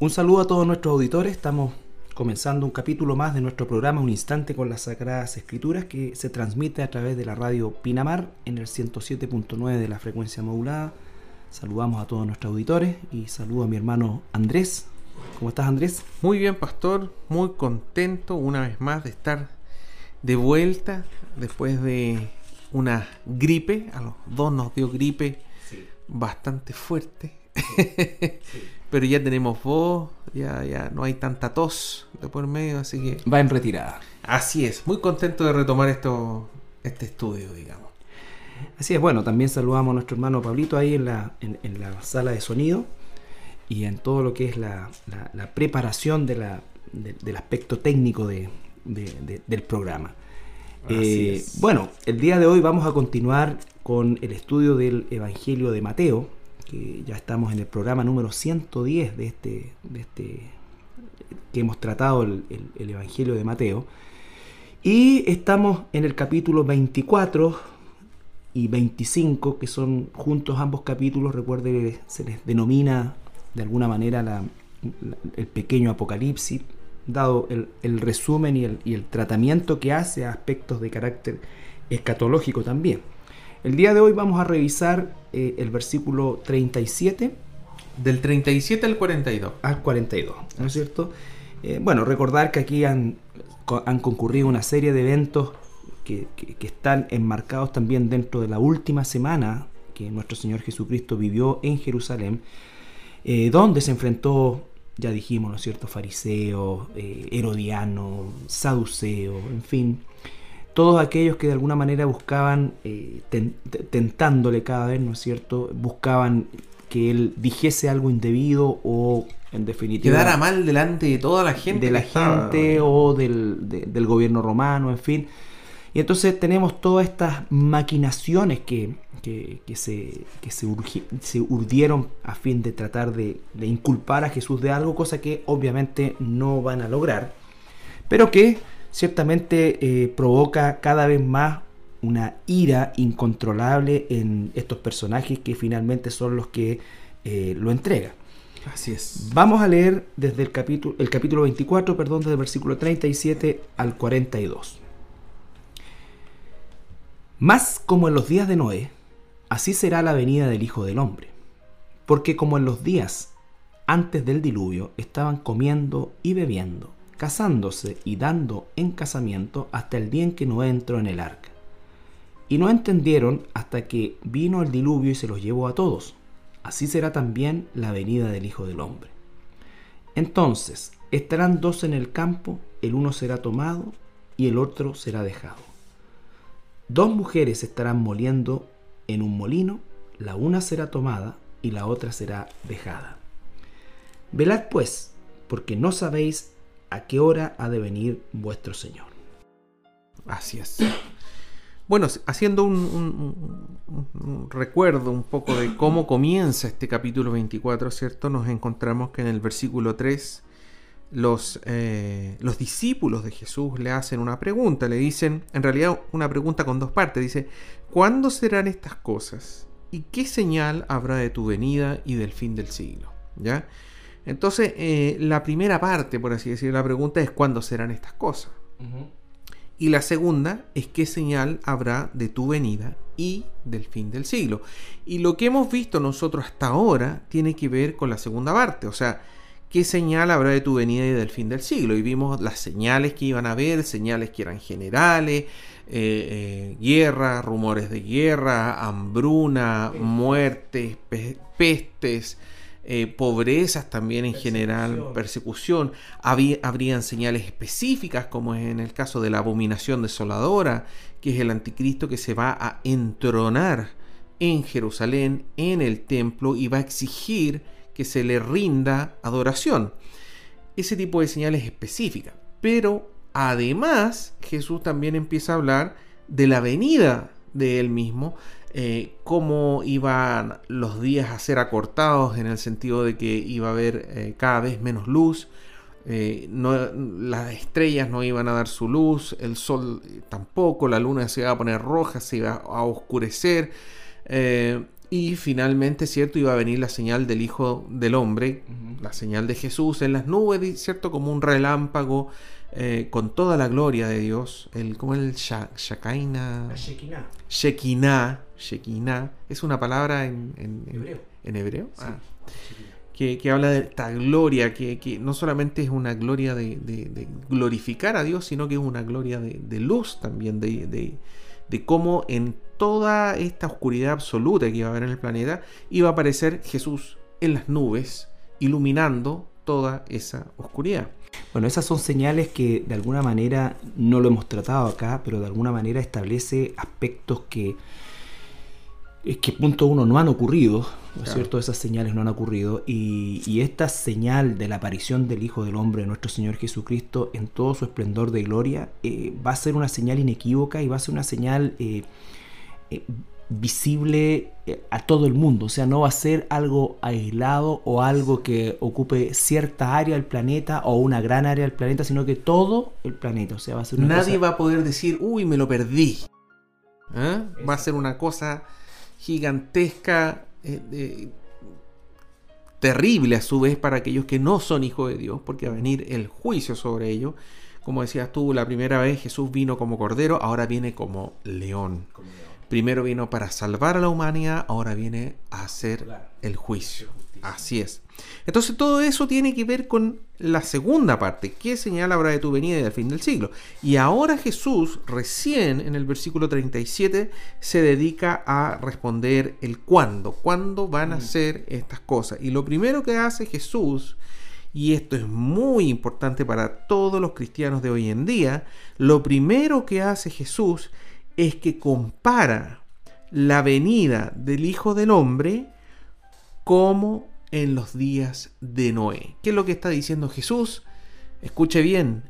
Un saludo a todos nuestros auditores. Estamos comenzando un capítulo más de nuestro programa Un Instante con las Sagradas Escrituras que se transmite a través de la radio Pinamar en el 107.9 de la frecuencia modulada. Saludamos a todos nuestros auditores y saludo a mi hermano Andrés. ¿Cómo estás Andrés? Muy bien, pastor. Muy contento una vez más de estar de vuelta después de una gripe. A los dos nos dio gripe bastante fuerte. Pero ya tenemos voz, ya, ya no hay tanta tos de por medio, así que... Va en retirada. Así es, muy contento de retomar esto, este estudio, digamos. Así es, bueno, también saludamos a nuestro hermano Pablito ahí en la, en, la sala de sonido y en todo lo que es la, preparación de la, del aspecto técnico de, del programa. Eh, bueno, el día de hoy vamos a continuar con el estudio del Evangelio de Mateo, que ya estamos en el programa número 110 de este, de este que hemos tratado el, Evangelio de Mateo. Y estamos en el capítulo 24 y 25, que son juntos ambos capítulos, recuerde, se les denomina de alguna manera el pequeño apocalipsis, dado el, resumen y el, y el, tratamiento que hace a aspectos de carácter escatológico también. El día de hoy vamos a revisar eh, el versículo 37. Del 37 al 42. Al 42, ¿no es cierto? Eh, bueno, recordar que aquí han, han, concurrido una serie de eventos que, están enmarcados también dentro de la última semana que nuestro Señor Jesucristo vivió en Jerusalén, eh, donde se enfrentó, ya dijimos, ¿no es cierto?, fariseos, herodianos, saduceos, en fin, todos aquellos que de alguna manera buscaban, eh, tentándole cada vez, ¿no es cierto?, buscaban que él dijese algo indebido o en definitiva... Quedara mal delante de toda la gente. De la gente o del, gobierno romano, en fin. Y entonces tenemos todas estas maquinaciones que, se, se, urdieron a fin de tratar de, de inculpar a Jesús de algo, cosa que obviamente no van a lograr, pero que ciertamente eh, provoca cada vez más una ira incontrolable en estos personajes que finalmente son los que eh, lo entregan. Así es. Vamos a leer desde el capítulo, el capítulo 24, perdón, desde el versículo 37 al 42. Más como en los días de Noé, así será la venida del Hijo del Hombre. Porque como en los días antes del diluvio estaban comiendo y bebiendo casándose y dando en casamiento hasta el día en que Noé entró en el arca. Y no entendieron hasta que vino el diluvio y se los llevó a todos. Así será también la venida del Hijo del Hombre. Entonces estarán dos en el campo, el uno será tomado y el otro será dejado. Dos mujeres estarán moliendo en un molino, la una será tomada y la otra será dejada. Velad pues, porque no sabéis a qué hora ha de venir vuestro Señor. Así es. Bueno, haciendo un, recuerdo un poco de cómo comienza este capítulo 24, ¿cierto? Nos encontramos que en el versículo 3 los, eh, los discípulos de Jesús le hacen una pregunta, le dicen, en realidad una pregunta con dos partes, dice, ¿cuándo serán estas cosas? ¿Y qué señal habrá de tu venida y del fin del siglo? ¿Ya? Entonces, eh, la primera parte, por así decirlo, la pregunta es cuándo serán estas cosas. Y la segunda es qué señal habrá de tu venida y del fin del siglo. Y lo que hemos visto nosotros hasta ahora tiene que ver con la segunda parte, o sea, qué señal habrá de tu venida y del fin del siglo. Y vimos las señales que iban a haber, señales que eran generales, eh, eh, guerra, rumores de guerra, hambruna, muertes, pestes eh, pobrezas también en general, persecución. habrían señales específicas, como es en el caso de la abominación desoladora, que es el anticristo que se va a entronar en Jerusalén, en el templo, y va a exigir que se le rinda adoración. Ese tipo de señales específicas. Pero además Jesús también empieza a hablar de la venida de él mismo, eh, cómo iban los días a ser acortados en el sentido de que iba a haber eh, cada vez menos luz, eh, las estrellas no iban a dar su luz, el sol tampoco, la luna se iba a poner roja, se iba a oscurecer. y finalmente, ¿cierto? Iba a venir la señal del Hijo del Hombre, la señal de Jesús en las nubes, ¿cierto? Como un relámpago eh, con toda la gloria de Dios. El, como el Shakaina. Shekinah. Shekinah. Es una palabra en, hebreo. ¿En hebreo? Ah. Que, habla de esta gloria, que, no solamente es una gloria de, glorificar a Dios, sino que es una gloria de, luz también, de, de cómo en toda esta oscuridad absoluta que iba a haber en el planeta, iba a aparecer Jesús en las nubes, iluminando toda esa oscuridad. Bueno, esas son señales que de alguna manera no lo hemos tratado acá, pero de alguna manera establece aspectos que, es que punto uno no han ocurrido, ¿no es cierto? Esas señales no han ocurrido y, esta señal de la aparición del Hijo del Hombre, nuestro Señor Jesucristo, en todo su esplendor de gloria, eh, va a ser una señal inequívoca y va a ser una señal eh, eh, visible a todo el mundo, o sea, no va a ser algo aislado o algo que ocupe cierta área del planeta o una gran área del planeta, sino que todo el planeta, o sea, va a ser Nadie va a poder decir, uy, me lo perdí. ¿eh? Va a ser una cosa gigantesca, eh, terrible a su vez para aquellos que no son hijos de Dios, porque va a venir el juicio sobre ellos. Como decías tú, la primera vez Jesús vino como cordero, ahora viene como león. Como león. Primero vino para salvar a la humanidad, ahora viene a hacer el juicio. Así es. Entonces todo eso tiene que ver con la segunda parte. ¿Qué señal habrá de tu venida y del fin del siglo? Y ahora Jesús, recién en el versículo 37, se dedica a responder el cuándo. ¿Cuándo van a mm. ser estas cosas? Y lo primero que hace Jesús, y esto es muy importante para todos los cristianos de hoy en día, lo primero que hace Jesús es que compara la venida del Hijo del Hombre como en los días de Noé. ¿Qué es lo que está diciendo Jesús? Escuche bien,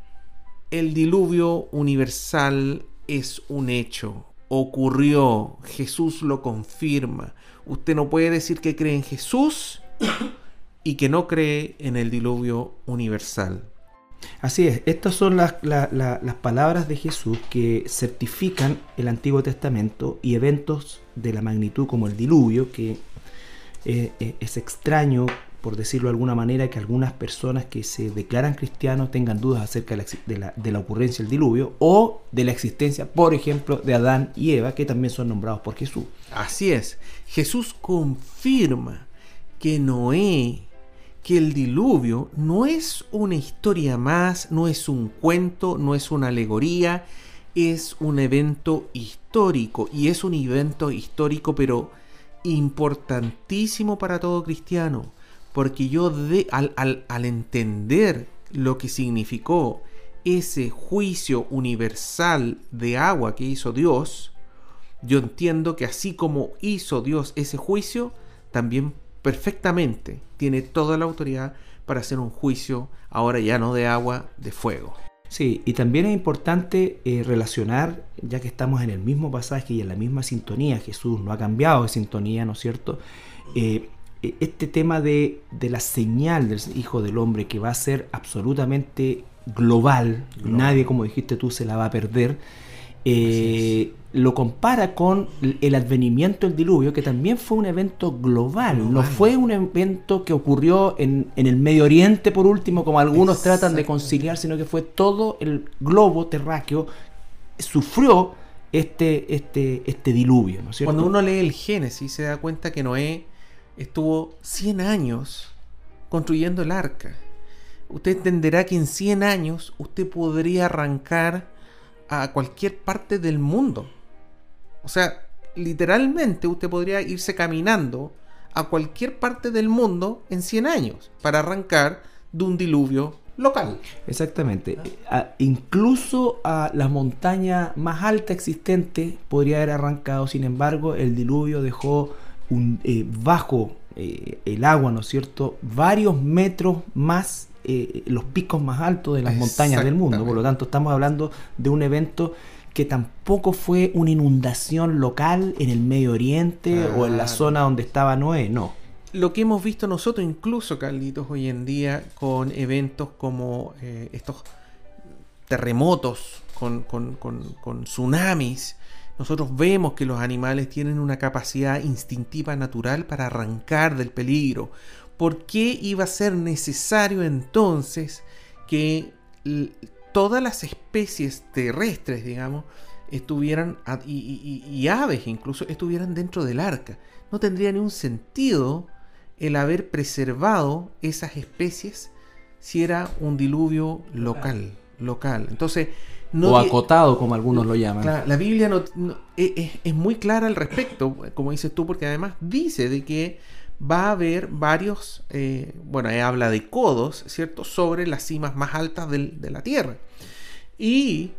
el diluvio universal es un hecho, ocurrió, Jesús lo confirma. Usted no puede decir que cree en Jesús y que no cree en el diluvio universal. Así es, estas son las, palabras de Jesús que certifican el Antiguo Testamento y eventos de la magnitud como el diluvio, que eh, eh, es extraño, por decirlo de alguna manera, que algunas personas que se declaran cristianos tengan dudas acerca de la, de la ocurrencia del diluvio o de la existencia, por ejemplo, de Adán y Eva, que también son nombrados por Jesús. Así es, Jesús confirma que Noé que el diluvio no es una historia más, no es un cuento, no es una alegoría, es un evento histórico y es un evento histórico pero importantísimo para todo cristiano, porque yo de, al, al entender lo que significó ese juicio universal de agua que hizo Dios, yo entiendo que así como hizo Dios ese juicio, también perfectamente tiene toda la autoridad para hacer un juicio, ahora ya no de agua, de fuego. Sí, y también es importante eh, relacionar, ya que estamos en el mismo pasaje y en la misma sintonía, Jesús no ha cambiado de sintonía, ¿no es cierto? Eh, e, este tema de, de, la señal del Hijo del Hombre que va a ser absolutamente global, nadie, como dijiste tú, se la va a perder. Eh, lo compara con el advenimiento del diluvio, que también fue un evento global, no fue un evento que ocurrió en, el Medio Oriente, por último, como algunos tratan de conciliar, sino que fue todo el globo terráqueo sufrió este, este, este diluvio. Cuando uno lee el Génesis se da cuenta que Noé estuvo 100 años construyendo el arca. Usted entenderá que en 100 años usted podría arrancar a cualquier parte del mundo. O sea, literalmente usted podría irse caminando a cualquier parte del mundo en 100 años para arrancar de un diluvio local. Exactamente. incluso a la montaña más alta existente podría haber arrancado, sin embargo, el diluvio dejó un, eh, bajo eh, el agua, ¿no es cierto?, varios metros más eh, los picos más altos de las montañas del mundo. Por lo tanto, estamos hablando de un evento que tampoco fue una inundación local en el Medio Oriente o en la zona donde estaba Noé, no. Lo que hemos visto nosotros, incluso, Carlitos, hoy en día, con eventos como eh, estos terremotos, con, con, con tsunamis, nosotros vemos que los animales tienen una capacidad instintiva natural para arrancar del peligro, ¿por qué iba a ser necesario entonces que todas las especies terrestres, digamos, estuvieran, y, aves incluso, estuvieran dentro del arca? No tendría ningún sentido el haber preservado esas especies si era un diluvio local. local. Entonces, o acotado, como algunos lo llaman. la Biblia no, es, muy clara al respecto, como dices tú, porque además dice de que va a haber varios, eh, bueno, habla de codos, ¿cierto?, sobre las cimas más altas de la tierra. Y,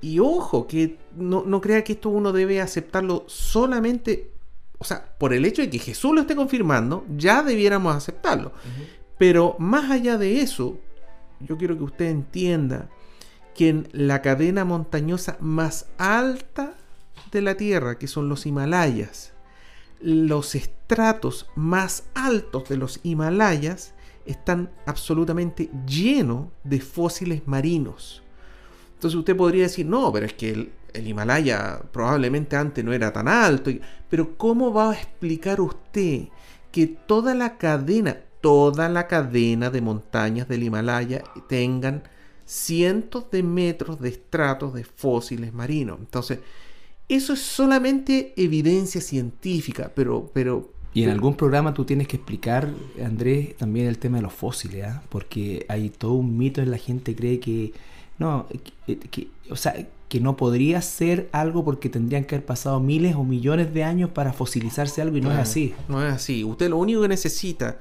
y ojo, que no, crea que esto uno debe aceptarlo solamente, o sea, por el hecho de que Jesús lo esté confirmando, ya debiéramos aceptarlo. Pero más allá de eso, yo quiero que usted entienda que en la cadena montañosa más alta de la Tierra, que son los Himalayas, los estratos más altos de los Himalayas están absolutamente llenos de fósiles marinos. Entonces usted podría decir, no, pero es que el, Himalaya probablemente antes no era tan alto. Pero ¿cómo va a explicar usted que toda la cadena, toda la cadena de montañas del Himalaya tengan cientos de metros de estratos de fósiles marinos. Entonces, eso es solamente evidencia científica, pero... pero y en algún programa tú tienes que explicar, Andrés, también el tema de los fósiles, ¿ah? porque hay todo un mito en la gente cree que no, que, o sea, que no podría ser algo porque tendrían que haber pasado miles o millones de años para fosilizarse algo y no es así. No es así. Usted lo único que necesita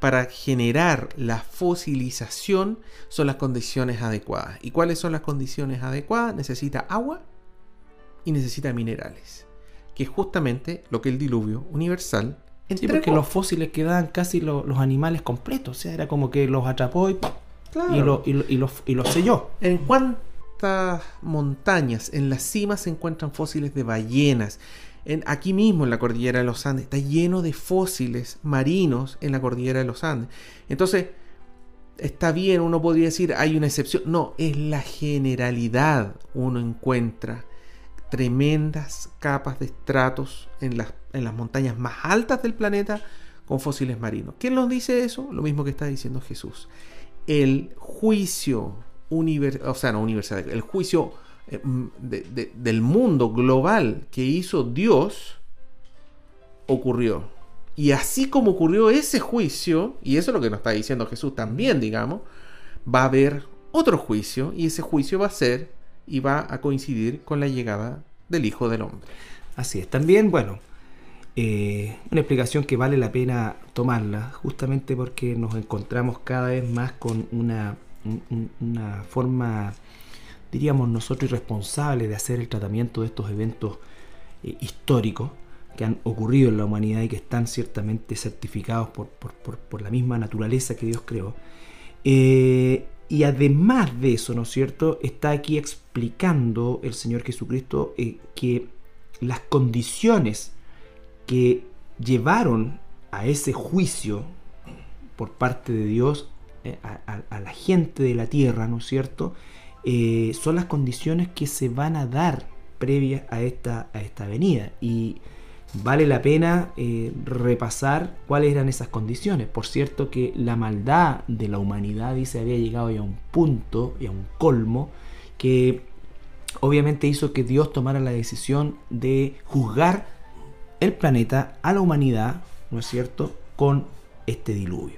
para generar la fosilización son las condiciones adecuadas. ¿Y cuáles son las condiciones adecuadas? Necesita agua y necesita minerales, que es justamente lo que el diluvio universal Sí, porque los fósiles quedaban casi los animales completos, o sea, era como que los atrapó y, y, los, selló. ¿En cuántas montañas en las cimas se encuentran fósiles de ballenas? aquí mismo en la cordillera de los Andes, está lleno de fósiles marinos en la cordillera de los Andes. Entonces, está bien, uno podría decir, hay una excepción. No, es la generalidad. Uno encuentra tremendas capas de estratos en las, en las montañas más altas del planeta con fósiles marinos. ¿Quién nos dice eso? Lo mismo que está diciendo Jesús. El juicio universal, o sea, no universal, el juicio eh, del mundo global que hizo Dios ocurrió. Y así como ocurrió ese juicio, y eso es lo que nos está diciendo Jesús también, digamos, va a haber otro juicio y ese juicio va a ser y va a coincidir con la llegada del Hijo del Hombre. Así es. También, bueno, eh, una explicación que vale la pena tomarla, justamente porque nos encontramos cada vez más con una, una forma diríamos nosotros, irresponsables de hacer el tratamiento de estos eventos eh, históricos que han ocurrido en la humanidad y que están ciertamente certificados por, la misma naturaleza que Dios creó. Eh, y además de eso, ¿no es cierto?, está aquí explicando el Señor Jesucristo eh, que las condiciones que llevaron a ese juicio por parte de Dios a, la gente de la tierra, ¿no es cierto?, eh, son las condiciones que se van a dar previas a esta, a esta venida. Y vale la pena eh, repasar cuáles eran esas condiciones. Por cierto que la maldad de la humanidad, dice, había llegado ya a un punto y a un colmo que obviamente hizo que Dios tomara la decisión de juzgar el planeta a la humanidad, ¿no es cierto?, con este diluvio.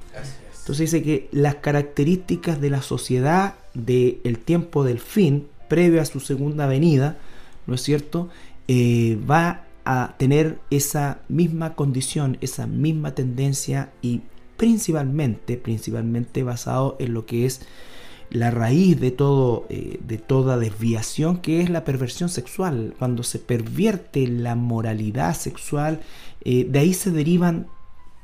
Entonces dice que las características de la sociedad del tiempo del fin, previo a su segunda venida, ¿no es cierto? Eh, va a tener esa misma condición, esa misma tendencia y principalmente, principalmente basado en lo que es la raíz de todo, eh, de toda desviación, que es la perversión sexual. Cuando se pervierte la moralidad sexual, eh, de ahí se derivan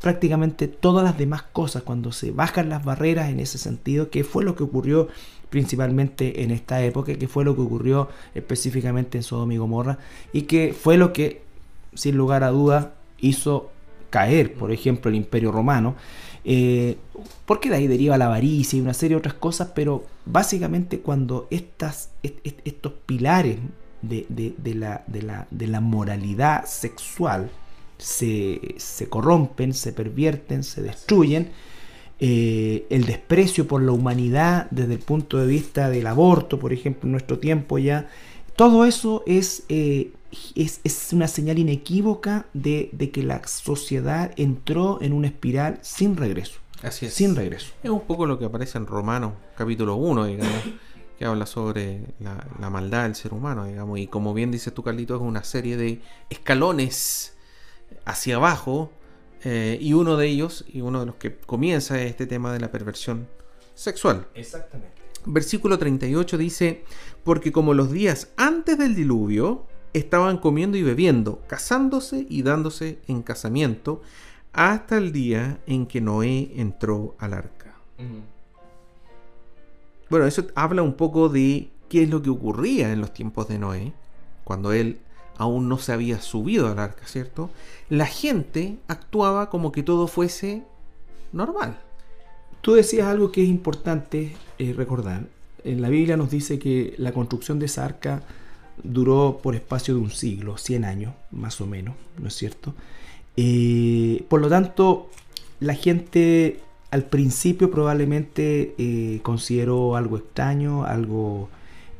prácticamente todas las demás cosas, cuando se bajan las barreras en ese sentido, que fue lo que ocurrió principalmente en esta época, que fue lo que ocurrió específicamente en Sodoma y Gomorra, y que fue lo que, sin lugar a dudas, hizo caer, por ejemplo, el imperio romano, eh, porque de ahí deriva la avaricia y una serie de otras cosas, pero básicamente cuando estas, estos pilares de, la, de la moralidad sexual, se, se corrompen, se pervierten, se destruyen. Eh, el desprecio por la humanidad desde el punto de vista del aborto, por ejemplo, en nuestro tiempo ya, todo eso es, eh, es, es, una señal inequívoca de, de, que la sociedad entró en una espiral sin regreso. Así es. Sin regreso. Es un poco lo que aparece en Romanos, capítulo 1, digamos, que habla sobre la, la, maldad del ser humano, digamos, y como bien dices tú, Carlito, es una serie de escalones hacia abajo, eh, y uno de ellos, y uno de los que comienza, es este tema de la perversión sexual. Exactamente. Versículo 38 dice, porque como los días antes del diluvio, estaban comiendo y bebiendo, casándose y dándose en casamiento, hasta el día en que Noé entró al arca. Uh -huh. Bueno, eso habla un poco de qué es lo que ocurría en los tiempos de Noé, cuando él aún no se había subido al arca, ¿cierto? La gente actuaba como que todo fuese normal. Tú decías algo que es importante eh, recordar. En la Biblia nos dice que la construcción de esa arca duró por espacio de un siglo, 100 años, más o menos, ¿no es cierto? Eh, por lo tanto, la gente al principio probablemente eh, consideró algo extraño, algo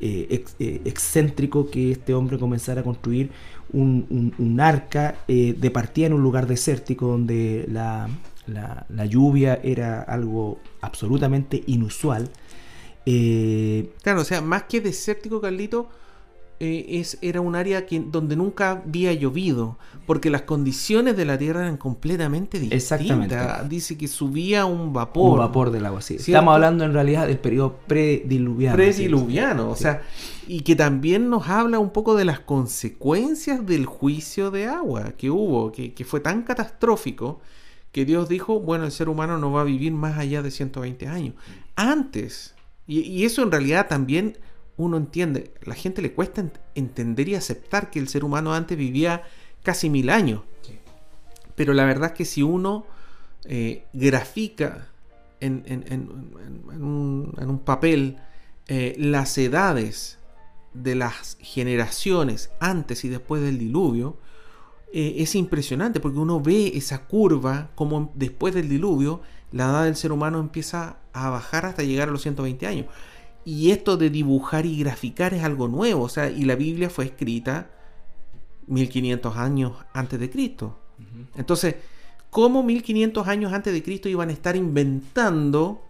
ex, excéntrico que este hombre comenzara a construir un, un, un arca de partida en un lugar desértico donde la, la, la lluvia era algo absolutamente inusual. claro, o sea, más que desértico, Carlito, eh, es, era un área que, donde nunca había llovido, porque las condiciones de la tierra eran completamente distintas. Exactamente. Dice que subía un vapor. Un vapor del agua, sí. ¿cierto? Estamos hablando en realidad del periodo prediluviano. Prediluviano, o sea, y que también nos habla un poco de las consecuencias del juicio de agua que hubo, que, que fue tan catastrófico que Dios dijo, bueno, el ser humano no va a vivir más allá de 120 años. Antes, y, y eso en realidad también uno entiende, la gente le cuesta entender y aceptar que el ser humano antes vivía casi mil años. Sí. Pero la verdad es que si uno eh, grafica en, en, en, un, en, un, papel eh, las edades de las generaciones antes y después del diluvio, eh, es impresionante porque uno ve esa curva como después del diluvio la edad del ser humano empieza a bajar hasta llegar a los 120 años. Y esto de dibujar y graficar es algo nuevo, o sea, y la Biblia fue escrita 1500 años antes de Cristo. Uh -huh. Entonces, ¿cómo 1500 años antes de Cristo iban a estar inventando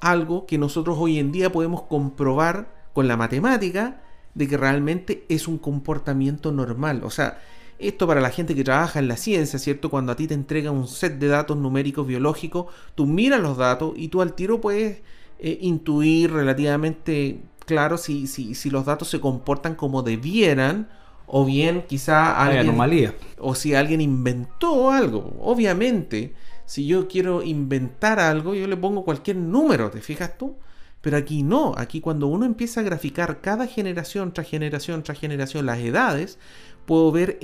algo que nosotros hoy en día podemos comprobar con la matemática de que realmente es un comportamiento normal? O sea, esto para la gente que trabaja en la ciencia, ¿cierto? Cuando a ti te entrega un set de datos numéricos biológicos, tú miras los datos y tú al tiro puedes eh, intuir relativamente claro si, si, si, los datos se comportan como debieran o bien quizá alguien, Hay anomalía o si alguien inventó algo. Obviamente si yo quiero inventar algo yo le pongo cualquier número te fijas tú pero aquí no. Aquí cuando uno empieza a graficar cada generación tras generación tras generación las edades puedo ver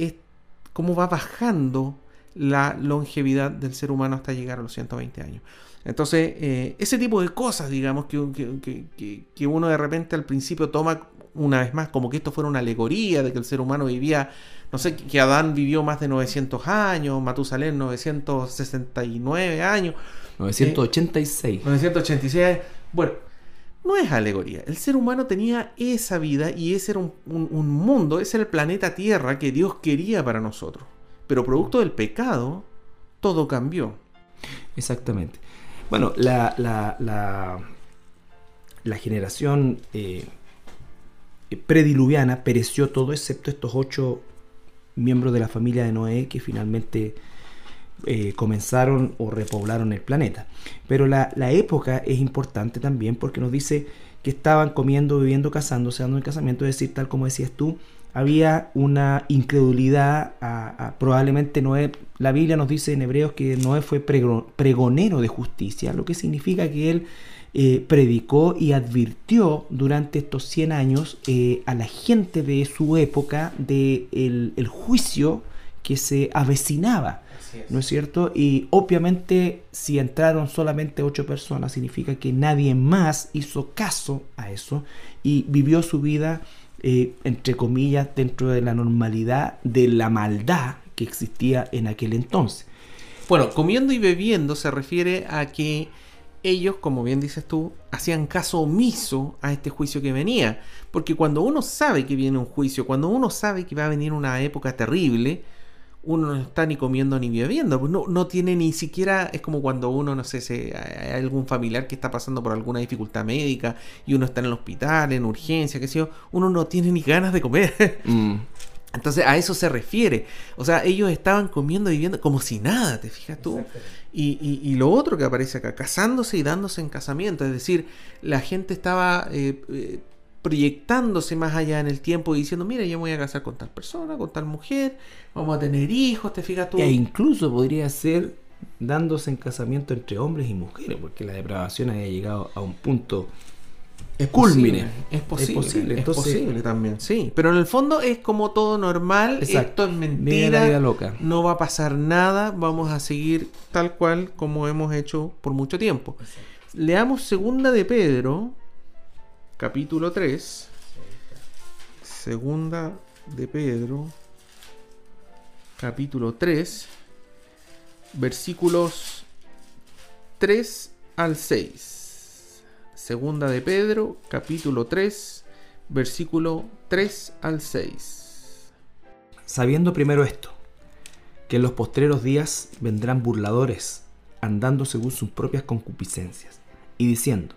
cómo va bajando la longevidad del ser humano hasta llegar a los 120 años entonces, eh, ese tipo de cosas, digamos, que, que, que, que, uno de repente al principio toma una vez más como que esto fuera una alegoría de que el ser humano vivía, no sé, que Adán vivió más de 900 años, Matusalén 969 años. 986. Eh, 986. Bueno, no es alegoría. El ser humano tenía esa vida y ese era un, un, un mundo, ese era el planeta Tierra que Dios quería para nosotros. Pero producto del pecado, todo cambió. Exactamente. Bueno, la generación eh, prediluviana pereció todo excepto estos ocho miembros de la familia de Noé que finalmente eh, comenzaron o repoblaron el planeta. Pero la, la, época es importante también porque nos dice que estaban comiendo, viviendo, casándose, dando el casamiento, es decir, tal como decías tú, había una incredulidad, probablemente Noé, la Biblia nos dice en Hebreos que Noé fue pregonero de justicia, lo que significa que él eh, predicó y advirtió durante estos 100 años eh, a la gente de su época de el, el juicio que se avecinaba. Es. ¿No es cierto? Y obviamente si entraron solamente ocho personas significa que nadie más hizo caso a eso y vivió su vida eh, entre comillas, dentro de la normalidad de la maldad que existía en aquel entonces. Bueno, comiendo y bebiendo se refiere a que ellos, como bien dices tú, hacían caso omiso a este juicio que venía. Porque cuando uno sabe que viene un juicio, cuando uno sabe que va a venir una época terrible, uno no está ni comiendo ni bebiendo. No, no tiene ni siquiera, es como cuando uno, no sé, si hay algún familiar que está pasando por alguna dificultad médica y uno está en el hospital, en urgencia, qué sé yo, uno no tiene ni ganas de comer. Mm. Entonces a eso se refiere. O sea, ellos estaban comiendo y viviendo como si nada, ¿te fijas tú? Y, lo otro que aparece acá, casándose y dándose en casamiento. Es decir, la gente estaba eh, eh, proyectándose más allá en el tiempo y diciendo, mira, yo me voy a casar con tal persona, con tal mujer, vamos a tener hijos, ¿te fijas tú? E incluso podría ser dándose en casamiento entre hombres y mujeres, porque la depravación haya llegado a un punto es posible, es posible, es posible, también, sí. Pero en el fondo es como todo normal, esto es mentira, loca. no va a pasar nada, vamos a seguir tal cual como hemos hecho por mucho tiempo. Leamos segunda de Pedro, capítulo 3. Segunda de Pedro, capítulo 3, versículos 3 al 6. Segunda de Pedro, capítulo 3, versículo 3 al 6. Sabiendo primero esto, que en los postreros días vendrán burladores, andando según sus propias concupiscencias, y diciendo,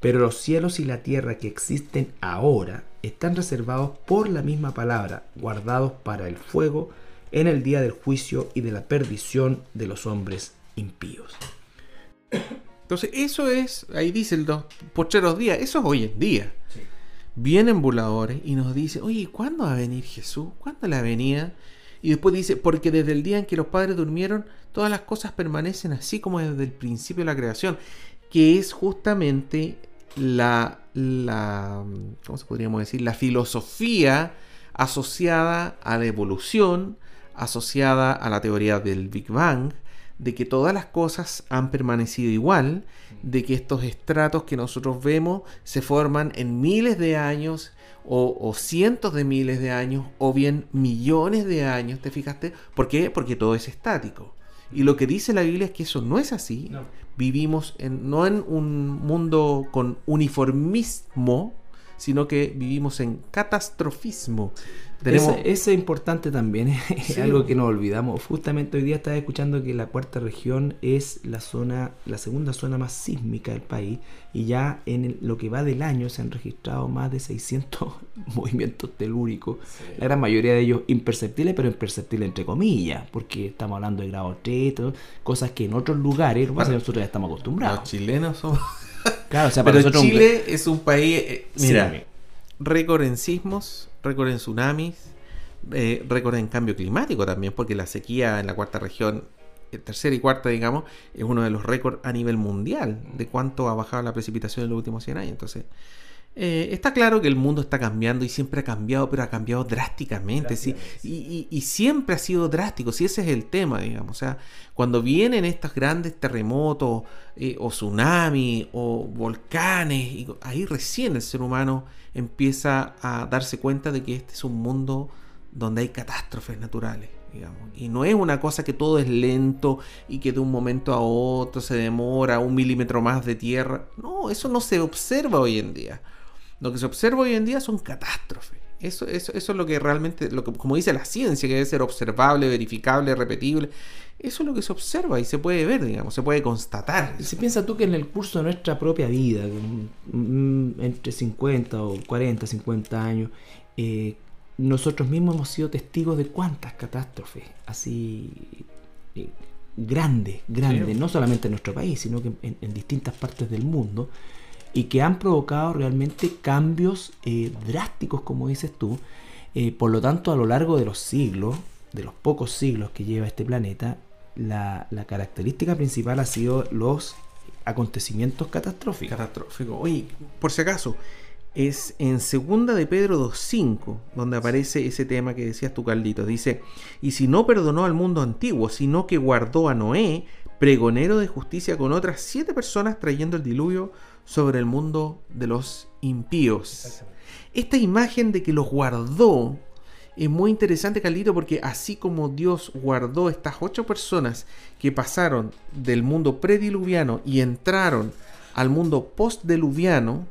Pero los cielos y la tierra que existen ahora están reservados por la misma palabra, guardados para el fuego en el día del juicio y de la perdición de los hombres impíos. Entonces, eso es, ahí dice el dos pocheros días, eso es hoy en día. Vienen burladores y nos dicen, oye, ¿cuándo va a venir Jesús? ¿Cuándo la venía? Y después dice, porque desde el día en que los padres durmieron, todas las cosas permanecen así como desde el principio de la creación, que es justamente la, la ¿cómo se podríamos decir? La filosofía asociada a la evolución, asociada a la teoría del Big Bang, de que todas las cosas han permanecido igual, de que estos estratos que nosotros vemos se forman en miles de años o, cientos de miles de años o bien millones de años, ¿te fijaste? ¿Por qué? Porque todo es estático. Y lo que dice la Biblia es que eso no es así. Vivimos en, no en un mundo con uniformismo, sino que vivimos en catastrofismo. Tenemos... Ese, es importante también, es algo que nos olvidamos. Justamente hoy día estaba escuchando que la cuarta región es la zona, la segunda zona más sísmica del país y ya en lo que va del año se han registrado más de 600 movimientos telúricos, la gran mayoría de ellos imperceptibles, pero imperceptibles entre comillas, porque estamos hablando de grado 3, cosas que en otros lugares, nosotros ya estamos acostumbrados. Los chilenos somos... Claro, o sea, para pero Chile es un país, eh, mira, récord en sismos, récord en tsunamis, eh, récord en cambio climático también, porque la sequía en la cuarta región, tercera y cuarta, digamos, es uno de los récords a nivel mundial de cuánto ha bajado la precipitación en los últimos 100 años. Entonces, eh, está claro que el mundo está cambiando y siempre ha cambiado, pero ha cambiado drásticamente, ¿sí? Y, siempre ha sido drástico, si ese es el tema, digamos. O sea, cuando vienen estos grandes terremotos o tsunamis o volcanes, y ahí recién el ser humano empieza a darse cuenta de que este es un mundo donde hay catástrofes naturales. Digamos. Y no es una cosa que todo es lento y que de un momento a otro se demora un milímetro más de tierra. No, eso no se observa hoy en día. Lo que se observa hoy en día son catástrofes. Eso, eso, eso es lo que realmente, lo que, como dice la ciencia, que debe ser observable, verificable, repetible. Eso es lo que se observa y se puede ver, digamos, se puede constatar. Si piensas tú que en el curso de nuestra propia vida, mm, entre 50 o 40, 50 años, eh, nosotros mismos hemos sido testigos de cuántas catástrofes así eh, grandes, grandes, no solamente en nuestro país, sino que en, distintas partes del mundo, y que han provocado realmente cambios eh, drásticos, como dices tú. por lo tanto, a lo largo de los siglos, de los pocos siglos que lleva este planeta, la, característica principal ha sido los acontecimientos catastróficos. Catastrófico. Oye, por si acaso, es en segunda de Pedro 2.5 donde aparece ese tema que decías tú, Carlitos. Dice, y si no perdonó al mundo antiguo, sino que guardó a Noé, pregonero de justicia con otras siete personas trayendo el diluvio sobre el mundo de los impíos. Esta imagen de que los guardó es muy interesante, Carlito, porque así como Dios guardó estas ocho personas que pasaron del mundo prediluviano y entraron al mundo postdiluviano,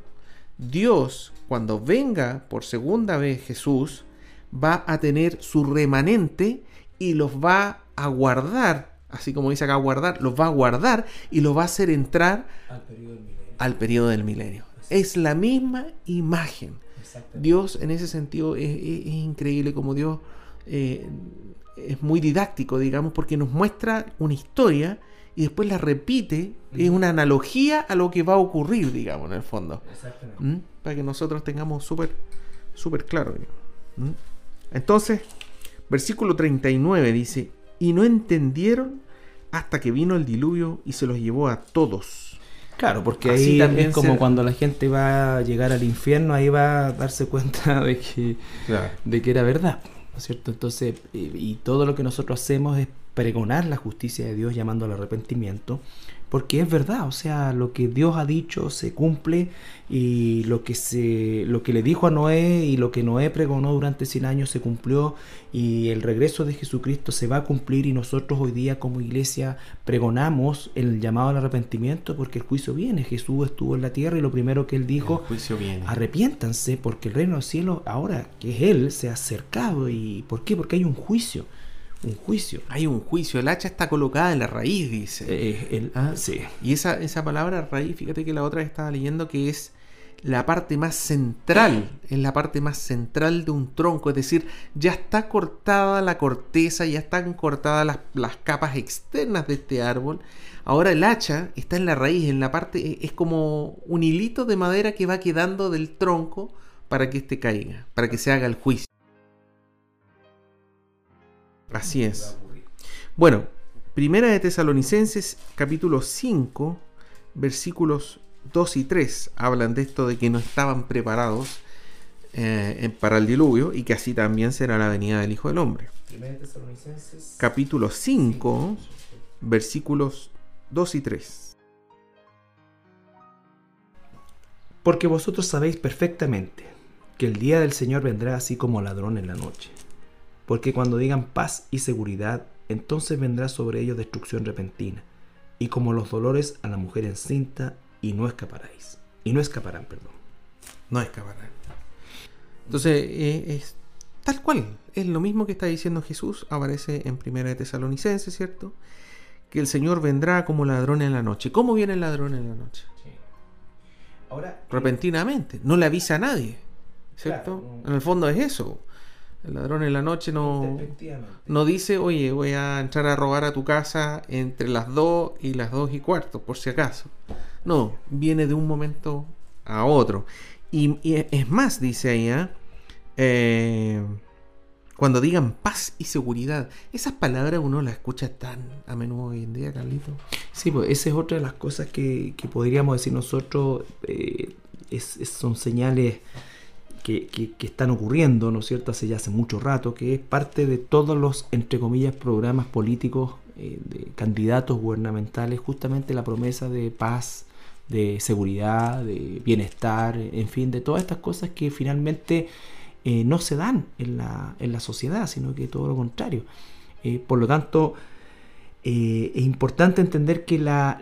Dios, cuando venga por segunda vez Jesús, va a tener su remanente y los va a guardar, así como dice acá guardar, los va a guardar y los va a hacer entrar al periodo del milenio. Es la misma imagen. Dios en ese sentido es, increíble como Dios eh, es muy didáctico, digamos, porque nos muestra una historia y después la repite, es una analogía a lo que va a ocurrir, digamos, en el fondo. ¿Mm? Para que nosotros tengamos súper súper claro. ¿Mm? Entonces, versículo 39 dice, y no entendieron hasta que vino el diluvio y se los llevó a todos. Claro, porque ahí también es como cuando la gente va a llegar al infierno, ahí va a darse cuenta de que, de que era verdad, ¿no es cierto? Entonces, y todo lo que nosotros hacemos es pregonar la justicia de Dios llamando al arrepentimiento, porque es verdad, o sea, lo que Dios ha dicho se cumple y lo que se lo que le dijo a Noé y lo que Noé pregonó durante 100 años se cumplió y el regreso de Jesucristo se va a cumplir y nosotros hoy día como iglesia pregonamos el llamado al arrepentimiento porque el juicio viene. Jesús estuvo en la tierra y lo primero que él dijo, juicio viene. arrepiéntanse porque el reino del cielo ahora que es él se ha acercado y ¿por qué? Porque hay un juicio un juicio. Hay un juicio. El hacha está colocada en la raíz, dice. Eh, el, ah, sí. Y esa, esa palabra raíz, fíjate que la otra estaba leyendo que es la parte más central, es la parte más central de un tronco, es decir, ya está cortada la corteza, ya están cortadas las, las capas externas de este árbol. Ahora el hacha está en la raíz, en la parte, es como un hilito de madera que va quedando del tronco para que éste caiga, para que se haga el juicio. Así es. Bueno, Primera de Tesalonicenses, capítulo 5, versículos 2 y 3, hablan de esto de que no estaban preparados eh, para el diluvio y que así también será la venida del Hijo del Hombre. Primera de Tesalonicenses, capítulo 5, versículos 2 y 3. Porque vosotros sabéis perfectamente que el día del Señor vendrá así como ladrón en la noche porque cuando digan paz y seguridad, entonces vendrá sobre ellos destrucción repentina, y como los dolores a la mujer encinta, y no escaparáis. Y no escaparán, perdón. No escaparán. Entonces, eh, es tal cual. Es lo mismo que está diciendo Jesús, aparece en Primera de Tesalonicenses, ¿cierto? Que el Señor vendrá como ladrón en la noche. ¿Cómo viene el ladrón en la noche? Ahora, repentinamente, no le avisa a nadie, ¿cierto? En el fondo es eso. El ladrón en la noche no, no dice, oye, voy a entrar a robar a tu casa entre las 2 y las 2 y cuarto, por si acaso. No, viene de un momento a otro. Y, es más, dice ahí, ¿eh? ¿eh? cuando digan paz y seguridad, esas palabras uno las escucha tan a menudo hoy en día, Carlito. Sí, pues esa es otra de las cosas que, podríamos decir nosotros, eh, son señales que, están ocurriendo, ¿no es cierto?, hace ya hace mucho rato, que es parte de todos los, entre comillas, programas políticos eh, de candidatos gubernamentales, justamente la promesa de paz, de seguridad, de bienestar, en fin, de todas estas cosas que finalmente eh, no se dan en la, en la sociedad, sino que todo lo contrario. Eh, por lo tanto, eh, es importante entender que la,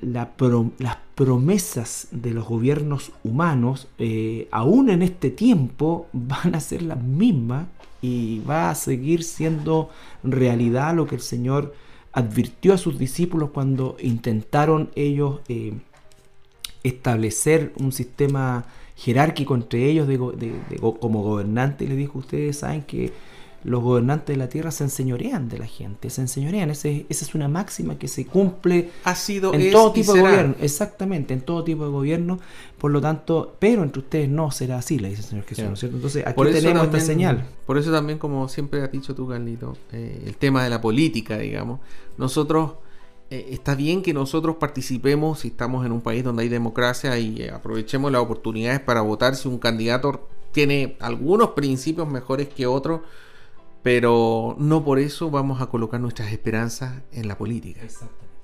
las promesas de los gobiernos humanos, eh, aún en este tiempo, van a ser las mismas y va a seguir siendo realidad lo que el Señor advirtió a sus discípulos cuando intentaron ellos eh, establecer un sistema jerárquico entre ellos como gobernante. Y le dijo, ustedes saben que los gobernantes de la tierra se enseñorean de la gente, se enseñorean. esa es una máxima que se cumple ha sido, en todo tipo de gobierno, exactamente, en todo tipo de gobierno. Por lo tanto, pero entre ustedes no será así, le dice el Señor Jesús, ¿no es cierto? Entonces, aquí tenemos esta señal. Por eso también, como siempre has dicho tú, Carlito, eh, el tema de la política, digamos, nosotros eh, está bien que nosotros participemos si estamos en un país donde hay democracia y eh, aprovechemos las oportunidades para votar si un candidato tiene algunos principios mejores que otros, pero no por eso vamos a colocar nuestras esperanzas en la política.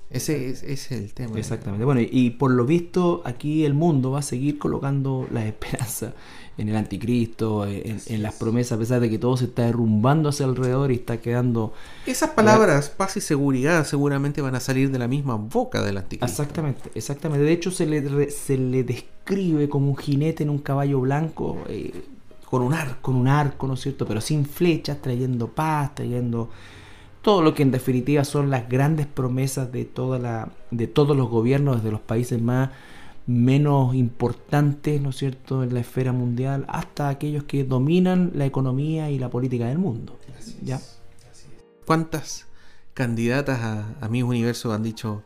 Ese es, el tema. Exactamente. Bueno, y, por lo visto aquí el mundo va a seguir colocando la esperanza en el anticristo, en, las promesas, a pesar de que todo se está derrumbando hacia alrededor y está quedando... Esas palabras, paz y seguridad, seguramente van a salir de la misma boca del anticristo. Exactamente, exactamente. De hecho, se le, se le describe como un jinete en un caballo blanco, eh, con un arco, con un arco, ¿no es cierto? Pero sin flechas, trayendo paz, trayendo todo lo que en definitiva son las grandes promesas de toda la de todos los gobiernos desde los países más menos importantes, ¿no es cierto?, en la esfera mundial, hasta aquellos que dominan la economía y la política del mundo. ¿ya? ¿Cuántas candidatas a, mi universo han dicho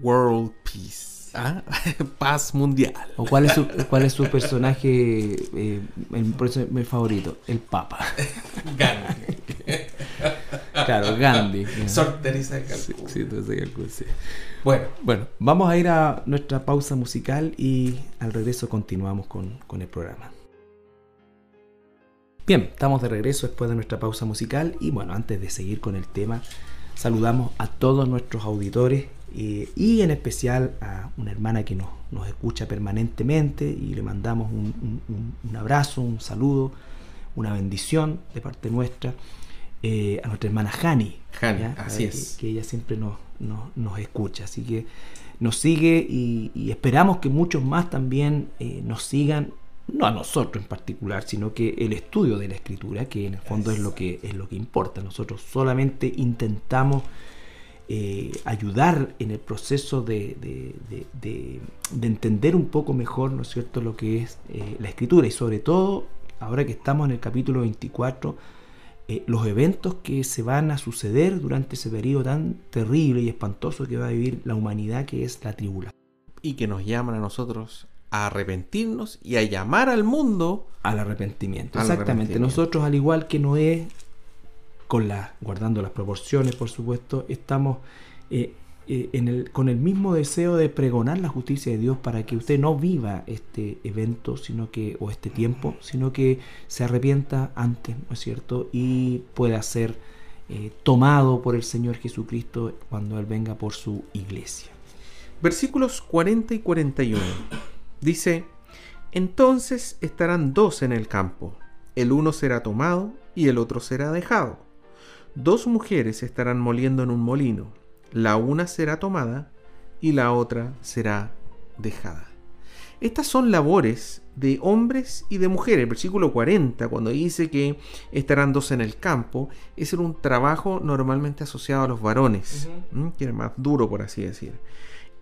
World Peace? ¿Ah? Paz mundial. ¿O cuál es su, cuál es su personaje, eh, mi favorito? El Papa. Gandhi. claro, Gandhi. Bueno, bueno, vamos a ir a nuestra pausa musical y al regreso continuamos con, con el programa. Bien, estamos de regreso después de nuestra pausa musical y bueno, antes de seguir con el tema, saludamos a todos nuestros auditores eh, y en especial a una hermana que nos, nos escucha permanentemente y le mandamos un, un, abrazo, un saludo, una bendición de parte nuestra eh, a nuestra hermana Hani. así es. Que, ella siempre nos, nos, escucha. Así que nos sigue y, esperamos que muchos más también eh, nos sigan, no a nosotros en particular, sino que el estudio de la escritura, que en el fondo es lo que, es lo que importa. Nosotros solamente intentamos eh, ayudar en el proceso de, de, entender un poco mejor, ¿no es cierto?, lo que es eh, la escritura y sobre todo, ahora que estamos en el capítulo 24, eh, los eventos que se van a suceder durante ese periodo tan terrible y espantoso que va a vivir la humanidad, que es la tribulación. Y que nos llaman a nosotros a arrepentirnos y a llamar al mundo al arrepentimiento. Exactamente. Nosotros, al igual que Noé, guardando las proporciones, por supuesto, estamos eh, eh, con el mismo deseo de pregonar la justicia de Dios para que usted no viva este evento sino que, o este tiempo, sino que se arrepienta antes, ¿no es cierto? Y pueda ser eh, tomado por el Señor Jesucristo cuando Él venga por su iglesia. Versículos 40 y 41. Dice, entonces estarán dos en el campo, el uno será tomado y el otro será dejado. Dos mujeres estarán moliendo en un molino la una será tomada y la otra será dejada. Estas son labores de hombres y de mujeres. Versículo 40, cuando dice que estarán dos en el campo, es un trabajo normalmente asociado a los varones, que era más duro, por así decir.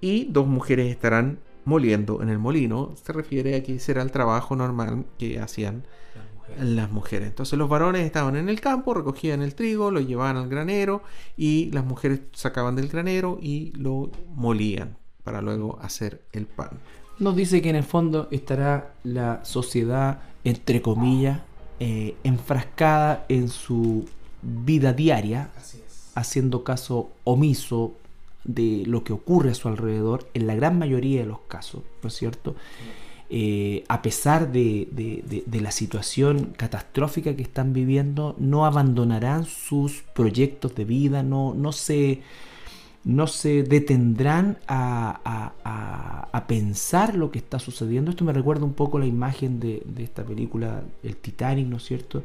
Y dos mujeres estarán moliendo en el molino. Se refiere a que será el trabajo normal que hacían las mujeres. Entonces los varones estaban en el campo, recogían el trigo, lo llevaban al granero y las mujeres sacaban del granero y lo molían para luego hacer el pan. Nos dice que en el fondo estará la sociedad, entre comillas, eh, enfrascada en su vida diaria, haciendo caso omiso de lo que ocurre a su alrededor en la gran mayoría de los casos, ¿no es cierto? Eh, a pesar de, la situación catastrófica que están viviendo, no abandonarán sus proyectos de vida, no, no, se, no se detendrán a, a, pensar lo que está sucediendo. Esto me recuerda un poco la imagen de, esta película, El Titanic, ¿no es cierto?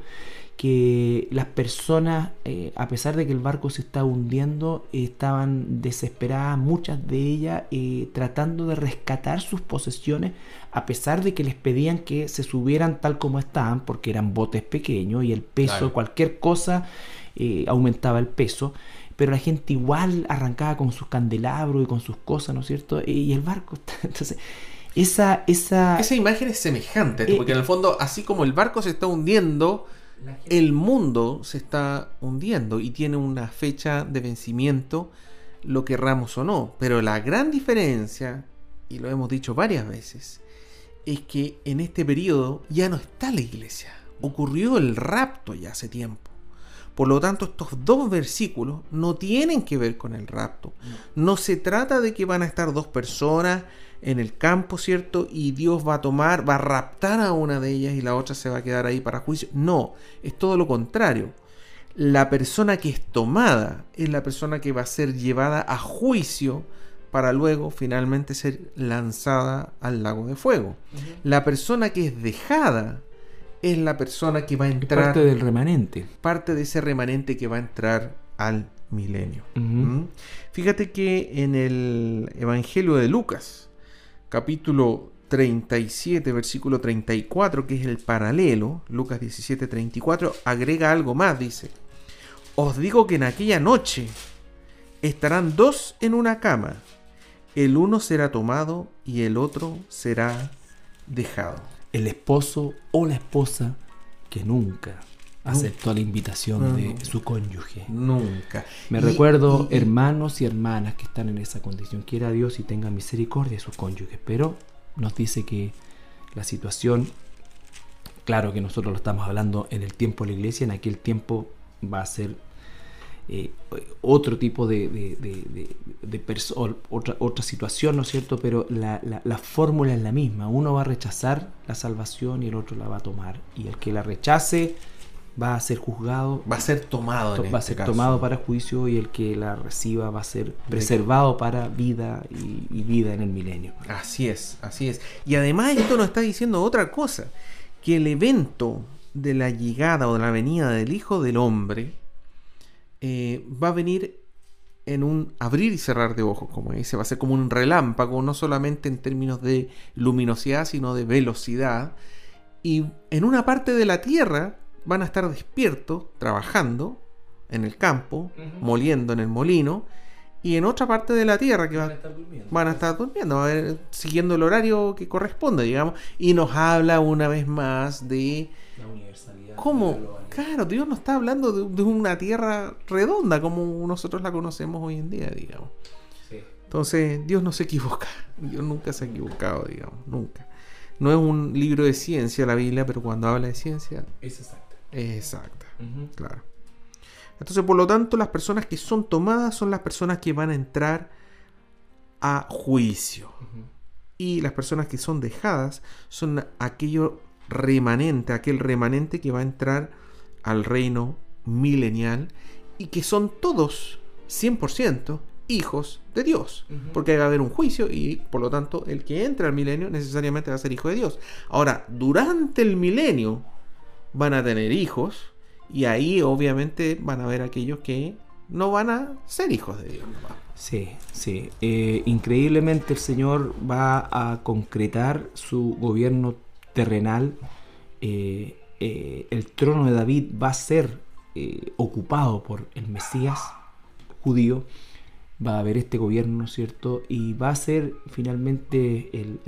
que las personas, eh, a pesar de que el barco se estaba hundiendo, estaban desesperadas, muchas de ellas, eh, tratando de rescatar sus posesiones, a pesar de que les pedían que se subieran tal como estaban, porque eran botes pequeños y el peso, cualquier cosa, eh, aumentaba el peso. Pero la gente igual arrancaba con sus candelabros y con sus cosas, ¿no es cierto? Y el barco, entonces... Esa, esa... esa imagen es semejante, porque en el fondo, así como el barco se está hundiendo, el mundo se está hundiendo y tiene una fecha de vencimiento, lo querramos o no. Pero la gran diferencia, y lo hemos dicho varias veces, es que en este periodo ya no está la iglesia. Ocurrió el rapto ya hace tiempo. Por lo tanto, estos dos versículos no tienen que ver con el rapto. No se trata de que van a estar dos personas en el campo, ¿cierto? Y Dios va a tomar, va a raptar a una de ellas y la otra se va a quedar ahí para juicio. No, es todo lo contrario. La persona que es tomada es la persona que va a ser llevada a juicio para luego finalmente ser lanzada al lago de fuego. La persona que es dejada es la persona que va a entrar. parte del remanente. Parte de ese remanente que va a entrar al milenio. ¿Mm? Fíjate que en el Evangelio de Lucas, capítulo 37, versículo 34, que es el paralelo, Lucas 17, 34, agrega algo más, dice, os digo que en aquella noche estarán dos en una cama, el uno será tomado y el otro será dejado. El esposo o la esposa que nunca aceptó la invitación de su cónyuge. Nunca. Me recuerdo hermanos y hermanas que están en esa condición. Quiera Dios y tenga misericordia de sus cónyuges. Pero nos dice que la situación, claro que nosotros lo estamos hablando en el tiempo de la iglesia, en aquel tiempo va a ser eh, otro tipo de, de, otra, otra situación, ¿no es cierto? Pero la, la, fórmula es la misma. Uno va a rechazar la salvación y el otro la va a tomar. Y el que la rechace va a ser juzgado. Va a ser tomado. va a este ser tomado para juicio y el que la reciba va a ser preservado para vida y, y, vida en el milenio. Así es, así es. Y además esto nos está diciendo otra cosa, que el evento de la llegada o de la venida del Hijo del Hombre eh, va a venir en un abrir y cerrar de ojos, como dice, va a ser como un relámpago, no solamente en términos de luminosidad, sino de velocidad. Y en una parte de la Tierra van a estar despiertos, trabajando en el campo, moliendo en el molino, y en otra parte de la Tierra que van, a estar durmiendo, van a estar durmiendo, siguiendo el horario que corresponde, digamos, y nos habla una vez más de la universalidad. ¿Cómo? Claro, Dios no está hablando de, una Tierra redonda como nosotros la conocemos hoy en día, digamos. Entonces, Dios no se equivoca. Dios nunca se ha equivocado, digamos, nunca. No es un libro de ciencia la Biblia, pero cuando habla de ciencia... Es exacta. Es exacta, claro. Entonces, por lo tanto, las personas que son tomadas son las personas que van a entrar a juicio. Y las personas que son dejadas son aquello remanente, aquel remanente que va a entrar al reino milenial y que son todos 100% hijos de Dios, porque va a haber un juicio y por lo tanto el que entra al milenio necesariamente va a ser hijo de Dios. Ahora, durante el milenio van a tener hijos, y ahí obviamente van a haber aquellos que no van a ser hijos de Dios. Sí, sí. Eh, increíblemente el Señor va a concretar su gobierno terrenal. Eh, eh, el trono de David va a ser ocupado por el Mesías judío. Va a haber este gobierno, ¿no es cierto? Y va a ser finalmente el,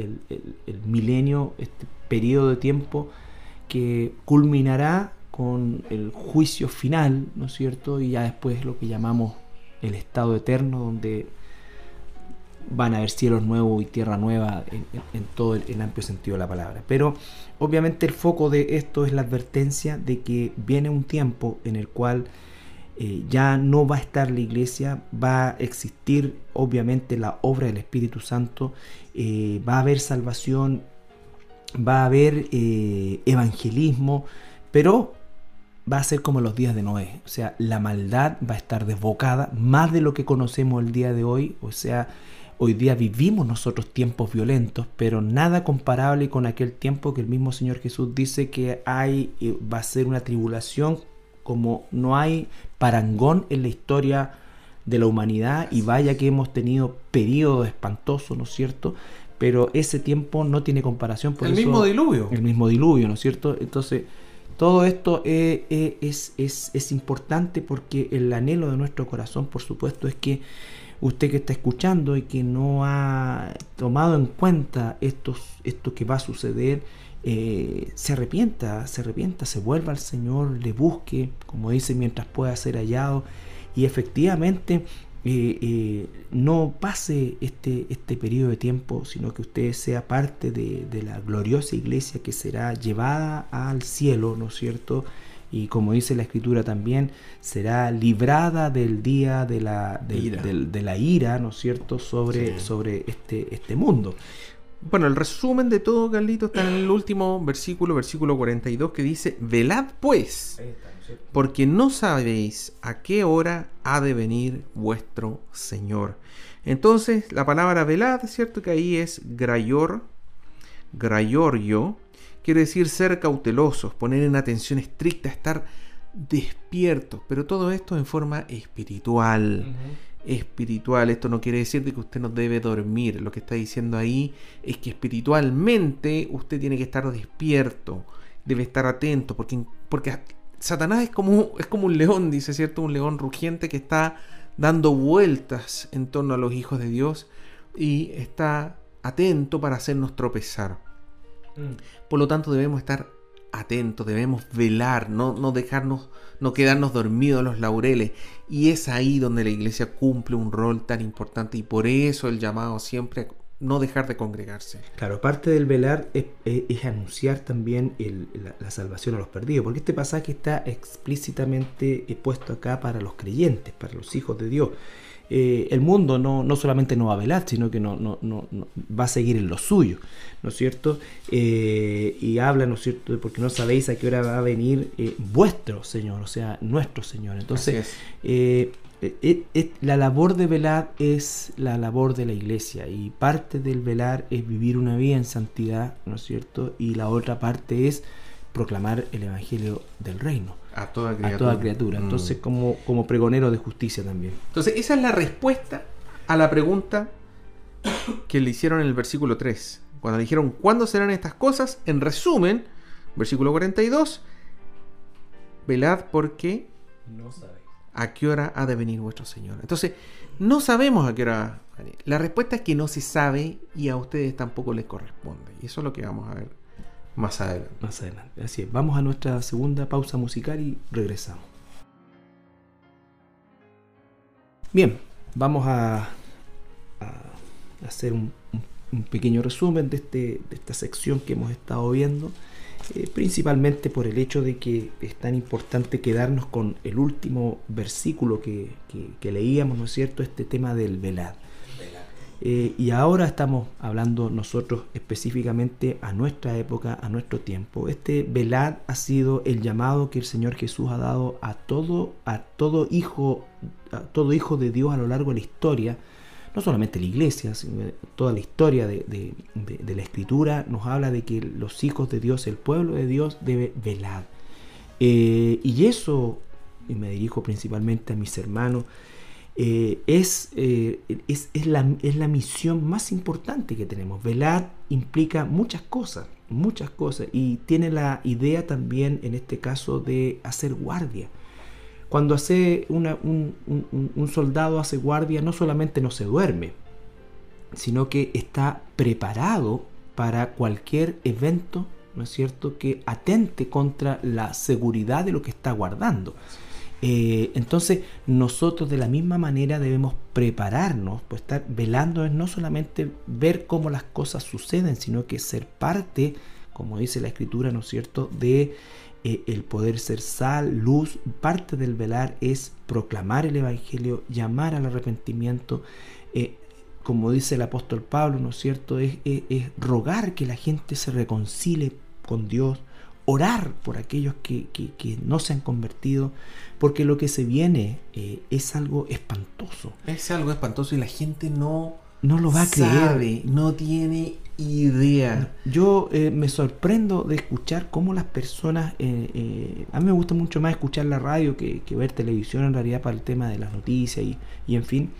el milenio, este periodo de tiempo que culminará con el juicio final, ¿no es cierto? Y ya después lo que llamamos el estado eterno, donde van a haber cielos nuevos y tierra nueva en, todo el, amplio sentido de la palabra. Pero obviamente el foco de esto es la advertencia de que viene un tiempo en el cual eh, ya no va a estar la iglesia, va a existir obviamente la obra del Espíritu Santo, eh, va a haber salvación, va a haber eh, evangelismo, pero va a ser como los días de Noé. O sea, la maldad va a estar desbocada más de lo que conocemos el día de hoy. O sea, hoy día vivimos nosotros tiempos violentos, pero nada comparable con aquel tiempo que el mismo Señor Jesús dice que hay, va a ser una tribulación como no hay parangón en la historia de la humanidad y vaya que hemos tenido periodos espantosos, ¿no es cierto? Pero ese tiempo no tiene comparación. Por el mismo diluvio. El mismo diluvio, ¿no es cierto? Entonces, todo esto es, es, importante porque el anhelo de nuestro corazón, por supuesto, es que usted que está escuchando y que no ha tomado en cuenta esto que va a suceder, eh, se arrepienta, se arrepienta, se vuelva al Señor, le busque, como dice, mientras pueda ser hallado. Y efectivamente eh, eh, no pase este, este periodo de tiempo, sino que usted sea parte de, la gloriosa iglesia que será llevada al cielo, ¿no es cierto? y como dice la escritura también, será librada del día de la, ira. de la ira, ¿no es cierto?, sobre, sobre este, este mundo. Bueno, el resumen de todo, Carlito, está en el último versículo, versículo 42, que dice, velad pues, porque no sabéis a qué hora ha de venir vuestro Señor. Entonces, la palabra velad, ¿cierto? Que ahí es grayor, grayorio, quiere decir ser cautelosos, poner en atención estricta, estar despiertos, pero todo esto en forma espiritual espiritual. Esto no quiere decir de que usted no debe dormir. Lo que está diciendo ahí es que espiritualmente usted tiene que estar despierto, debe estar atento, porque, porque Satanás es como, es como un león, dice, ¿cierto? Un león rugiente que está dando vueltas en torno a los hijos de Dios y está atento para hacernos tropezar. Mm. Por lo tanto, debemos estar atentos, debemos velar, no, no dejarnos, no quedarnos dormidos en los laureles. Y es ahí donde la iglesia cumple un rol tan importante y por eso el llamado siempre a no dejar de congregarse. Claro, parte del velar es, anunciar también la, salvación a los perdidos, porque este pasaje está explícitamente puesto acá para los creyentes, para los hijos de Dios. Eh, el mundo no, no, solamente no va a velar, sino que no, no, no, va a seguir en lo suyo, ¿no es cierto? Eh, y habla, ¿no es cierto?, porque no sabéis a qué hora va a venir eh, vuestro Señor, o sea, nuestro Señor. Entonces, la labor de velar es la labor de la iglesia y parte del velar es vivir una vida en santidad, ¿no es cierto? Y la otra parte es proclamar el Evangelio del Reino. A toda criatura. A criatura. Mm. Entonces, como, como pregonero de justicia también. Entonces, esa es la respuesta a la pregunta que le hicieron en el versículo 3. Cuando le dijeron, ¿cuándo serán estas cosas? En resumen, versículo 42, velad porque no sabéis a qué hora ha de venir vuestro Señor. Entonces, no sabemos a qué hora. La respuesta es que no se sabe y a ustedes tampoco les corresponde. Y eso es lo que vamos a ver más adelante. Más adelante. Así es. Vamos a nuestra segunda pausa musical y regresamos. Bien, vamos a, hacer un, pequeño resumen de, este, de esta sección que hemos estado viendo. Eh, principalmente por el hecho de que es tan importante quedarnos con el último versículo que, que leíamos, ¿no es cierto? Este tema del velar. Eh, y ahora estamos hablando nosotros específicamente a nuestra época, a nuestro tiempo. Este velad ha sido el llamado que el Señor Jesús ha dado a todo, a todo hijo, a todo hijo de Dios a lo largo de la historia. No solamente la iglesia, sino toda la historia de, la escritura nos habla de que los hijos de Dios, el pueblo de Dios, debe velar. Eh, y eso, y me dirijo principalmente a mis hermanos, eh, eh, es, es, la, es, la, misión más importante que tenemos. Velar implica muchas cosas, muchas cosas, y tiene la idea también, en este caso, de hacer guardia. Cuando hace una, un, soldado hace guardia, no solamente no se duerme, sino que está preparado para cualquier evento, ¿no es cierto?, que atente contra la seguridad de lo que está guardando. Eh, entonces nosotros de la misma manera debemos prepararnos, pues estar velando es no solamente ver cómo las cosas suceden, sino que ser parte, como dice la escritura, ¿no es cierto?, de eh, el poder ser sal, luz. Parte del velar es proclamar el Evangelio, llamar al arrepentimiento. Eh, como dice el apóstol Pablo, ¿no es cierto?, es rogar que la gente se reconcilie con Dios, orar por aquellos que, no se han convertido, porque lo que se viene eh, es algo espantoso. Es algo espantoso y la gente no, no lo va a creer. no tiene idea. Yo eh, me sorprendo de escuchar cómo las personas, eh, a mí me gusta mucho más escuchar la radio que, ver televisión en realidad para el tema de las noticias y, en fin.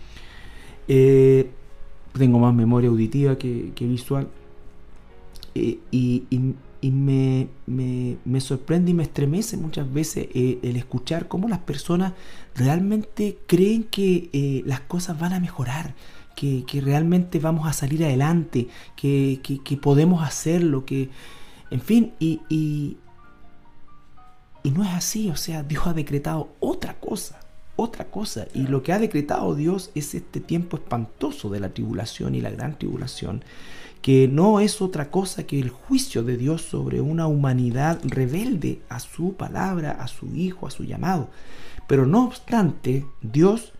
tengo más memoria auditiva que, visual. y, y me, me, sorprende y me estremece muchas veces eh, el escuchar cómo las personas realmente creen que eh, las cosas van a mejorar, que, realmente vamos a salir adelante, que, podemos hacerlo, que, en fin, y, y, y no es así, o sea, Dios ha decretado otra cosa otra cosa. Y lo que ha decretado Dios es este tiempo espantoso de la tribulación y la gran tribulación que no es otra cosa que el juicio de Dios sobre una humanidad rebelde a su palabra, a su Hijo, a su llamado. Pero no obstante, Dios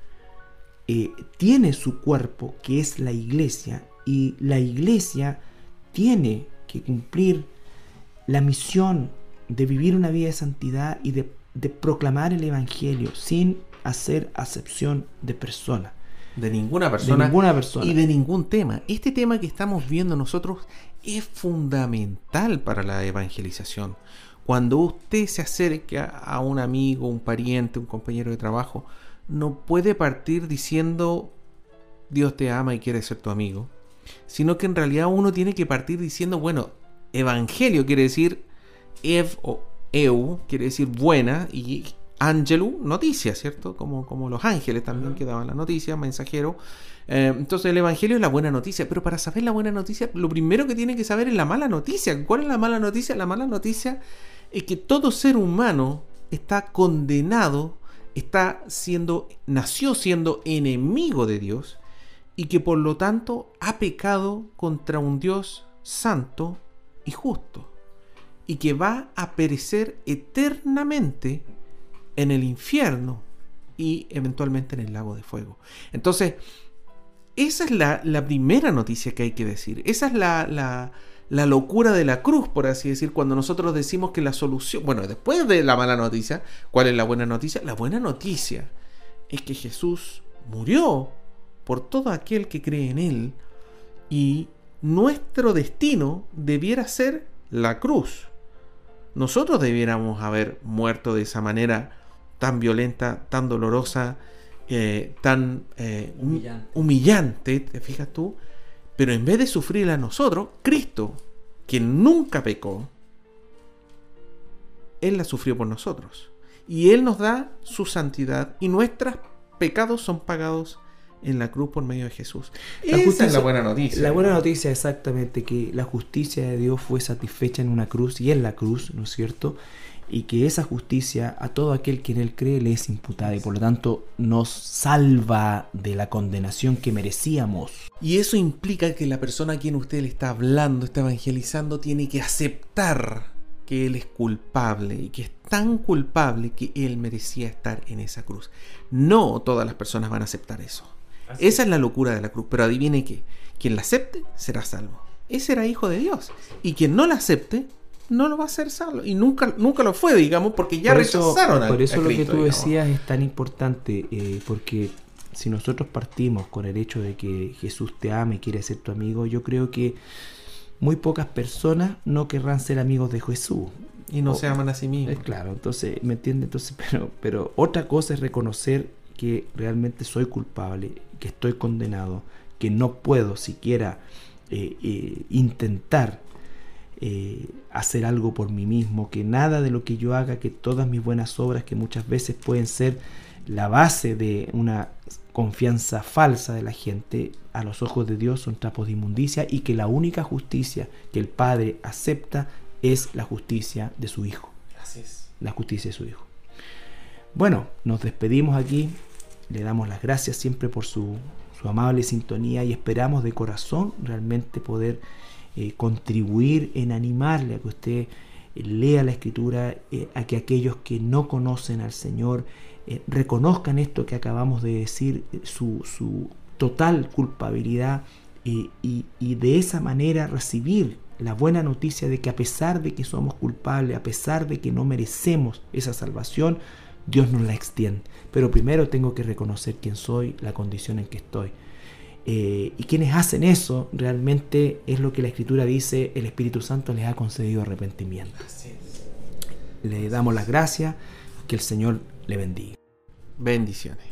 eh, tiene su cuerpo, que es la iglesia, y la iglesia tiene que cumplir la misión de vivir una vida de santidad y de, de proclamar el Evangelio sin hacer acepción de persona. De ninguna persona. De ninguna persona. Y de ningún tema. Este tema que estamos viendo nosotros es fundamental para la evangelización. Cuando usted se acerque a un amigo, un pariente, un compañero de trabajo, no puede partir diciendo Dios te ama y quiere ser tu amigo, sino que en realidad uno tiene que partir diciendo, bueno, evangelio quiere decir ev o eu, quiere decir buena, y Angelu, noticia, ¿cierto? Como, como los ángeles también que daban la noticia, mensajero. Eh, entonces el Evangelio es la buena noticia, pero para saber la buena noticia, lo primero que tiene que saber es la mala noticia. ¿Cuál es la mala noticia? La mala noticia es que todo ser humano está condenado, está siendo, nació siendo enemigo de Dios y que por lo tanto ha pecado contra un Dios santo y justo y que va a perecer eternamente en el infierno y eventualmente en el lago de fuego. Entonces, esa es la, primera noticia que hay que decir. Esa es la, la, locura de la cruz, por así decir, cuando nosotros decimos que la solución, bueno, después de la mala noticia, ¿cuál es la buena noticia? La buena noticia es que Jesús murió por todo aquel que cree en Él y nuestro destino debiera ser la cruz. Nosotros debiéramos haber muerto de esa manera tan violenta, tan dolorosa, eh, tan eh, humillante. te fijas tú. Pero en vez de sufrir a nosotros, Cristo, quien nunca pecó, Él la sufrió por nosotros. Y Él nos da su santidad y nuestros pecados son pagados en la cruz por medio de Jesús. Esa es la buena noticia. La buena noticia exactamente que la justicia de Dios fue satisfecha en una cruz y en la cruz, ¿no es cierto? Y que esa justicia a todo aquel que en él cree le es imputada y por lo tanto nos salva de la condenación que merecíamos. Y eso implica que la persona a quien usted le está hablando, está evangelizando, tiene que aceptar que él es culpable y que es tan culpable que él merecía estar en esa cruz. No todas las personas van a aceptar eso. esa es la locura de la cruz, pero adivine que quien la acepte será salvo. Ese era hijo de Dios. Y quien no la acepte no lo va a hacer salvo. Y nunca, nunca lo fue, digamos, porque ya rechazaron Por eso lo que tú decías es tan importante, eh, porque si nosotros partimos con el hecho de que Jesús te ama y quiere ser tu amigo, yo creo que muy pocas personas no querrán ser amigos de Jesús. Y no se aman a sí mismos. Eh, claro, entonces, ¿me entiendes? Entonces, pero, pero otra cosa es reconocer que realmente soy culpable, que estoy condenado, que no puedo siquiera eh, intentar eh, hacer algo por mí mismo, que nada de lo que yo haga, que todas mis buenas obras, que muchas veces pueden ser la base de una confianza falsa de la gente, a los ojos de Dios son trapos de inmundicia y que la única justicia que el Padre acepta es la justicia de su Hijo. Gracias. La justicia de su Hijo. Bueno, nos despedimos aquí, le damos las gracias siempre por su, su amable sintonía y esperamos de corazón realmente poder eh, contribuir en animarle a que usted eh, lea la escritura, eh, a que aquellos que no conocen al Señor reconozcan esto que acabamos de decir, su, total culpabilidad y, y de esa manera recibir la buena noticia de que a pesar de que somos culpables, a pesar de que no merecemos esa salvación, Dios nos la extiende. Pero primero tengo que reconocer quién soy, la condición en que estoy. Eh, y quienes hacen eso realmente es lo que la escritura dice, el Espíritu Santo les ha concedido arrepentimiento. Le damos las gracias, que el Señor le bendiga. Bendiciones.